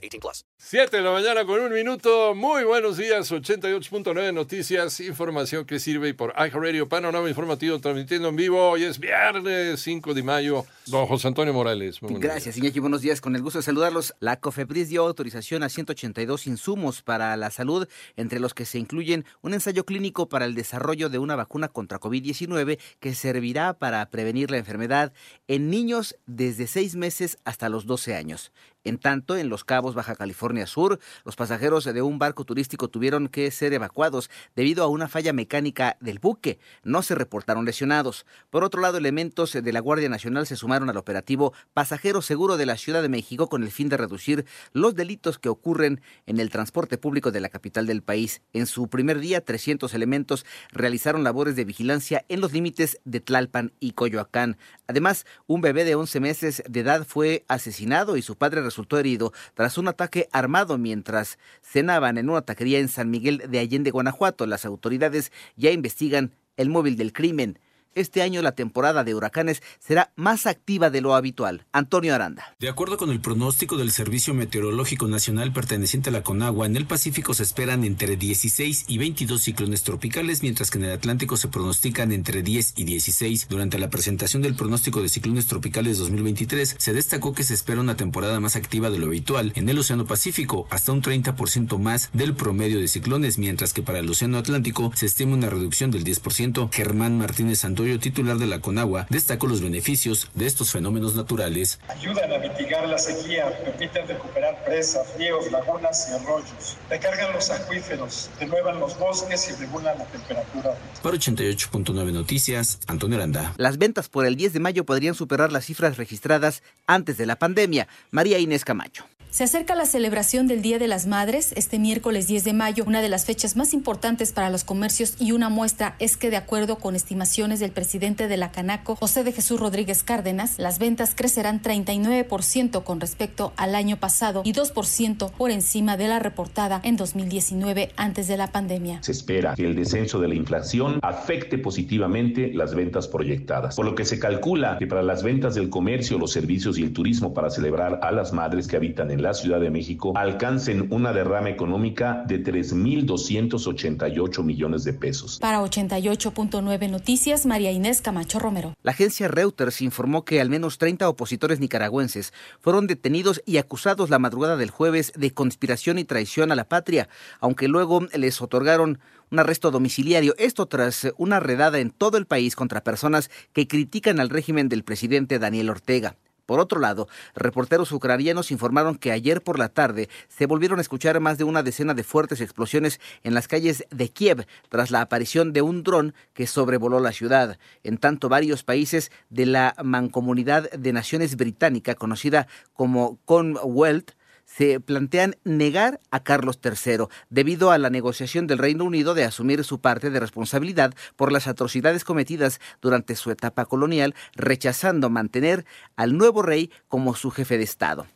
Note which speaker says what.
Speaker 1: 18 plus.
Speaker 2: 7 de la mañana con un minuto. Muy buenos días. 88.9 Noticias. Información que sirve y por iHeartRadio Panorama Informativo transmitiendo en vivo. Hoy es viernes 5 de mayo. Don José Antonio Morales.
Speaker 3: Muy Gracias, Iñaki. Buenos días. Con el gusto de saludarlos. La COFEPRIS dio autorización a 182 insumos para la salud, entre los que se incluyen un ensayo clínico para el desarrollo de una vacuna contra COVID-19 que servirá para prevenir la enfermedad en niños desde 6 meses hasta los 12 años. En tanto, en Los Cabos, Baja California Sur, los pasajeros de un barco turístico tuvieron que ser evacuados debido a una falla mecánica del buque. No se reportaron lesionados. Por otro lado, elementos de la Guardia Nacional se sumaron al operativo Pasajero Seguro de la Ciudad de México con el fin de reducir los delitos que ocurren en el transporte público de la capital del país. En su primer día, 300 elementos realizaron labores de vigilancia en los límites de Tlalpan y Coyoacán. Además, un bebé de 11 meses de edad fue asesinado y su padre resultó herido tras un ataque armado mientras cenaban en una taquería en San Miguel de Allende, Guanajuato. Las autoridades ya investigan el móvil del crimen este año la temporada de huracanes será más activa de lo habitual. Antonio Aranda.
Speaker 4: De acuerdo con el pronóstico del Servicio Meteorológico Nacional perteneciente a la Conagua, en el Pacífico se esperan entre 16 y 22 ciclones tropicales, mientras que en el Atlántico se pronostican entre 10 y 16. Durante la presentación del pronóstico de ciclones tropicales 2023, se destacó que se espera una temporada más activa de lo habitual en el Océano Pacífico, hasta un 30% más del promedio de ciclones, mientras que para el Océano Atlántico se estima una reducción del 10%. Germán Martínez Santos titular de la Conagua, destacó los beneficios de estos fenómenos naturales.
Speaker 5: Ayudan a mitigar la sequía, permiten recuperar presas, ríos, lagunas y arroyos, recargan los acuíferos, renuevan los bosques y regulan la temperatura.
Speaker 4: Para 88.9 Noticias, Antonio Aranda.
Speaker 3: Las ventas por el 10 de mayo podrían superar las cifras registradas antes de la pandemia. María Inés Camacho.
Speaker 6: Se acerca la celebración del Día de las Madres este miércoles 10 de mayo, una de las fechas más importantes para los comercios y una muestra es que de acuerdo con estimaciones del presidente de la Canaco, José de Jesús Rodríguez Cárdenas, las ventas crecerán 39% con respecto al año pasado y 2% por encima de la reportada en 2019 antes de la pandemia.
Speaker 7: Se espera que el descenso de la inflación afecte positivamente las ventas proyectadas, por lo que se calcula que para las ventas del comercio, los servicios y el turismo para celebrar a las madres que habitan en la Ciudad de México alcancen una derrama económica de 3.288 millones de pesos.
Speaker 6: Para 88.9 Noticias, María Inés Camacho Romero.
Speaker 3: La agencia Reuters informó que al menos 30 opositores nicaragüenses fueron detenidos y acusados la madrugada del jueves de conspiración y traición a la patria, aunque luego les otorgaron un arresto domiciliario. Esto tras una redada en todo el país contra personas que critican al régimen del presidente Daniel Ortega. Por otro lado, reporteros ucranianos informaron que ayer por la tarde se volvieron a escuchar más de una decena de fuertes explosiones en las calles de Kiev tras la aparición de un dron que sobrevoló la ciudad. En tanto, varios países de la Mancomunidad de Naciones Británica, conocida como Commonwealth, se plantean negar a Carlos III debido a la negociación del Reino Unido de asumir su parte de responsabilidad por las atrocidades cometidas durante su etapa colonial, rechazando mantener al nuevo rey como su jefe de Estado.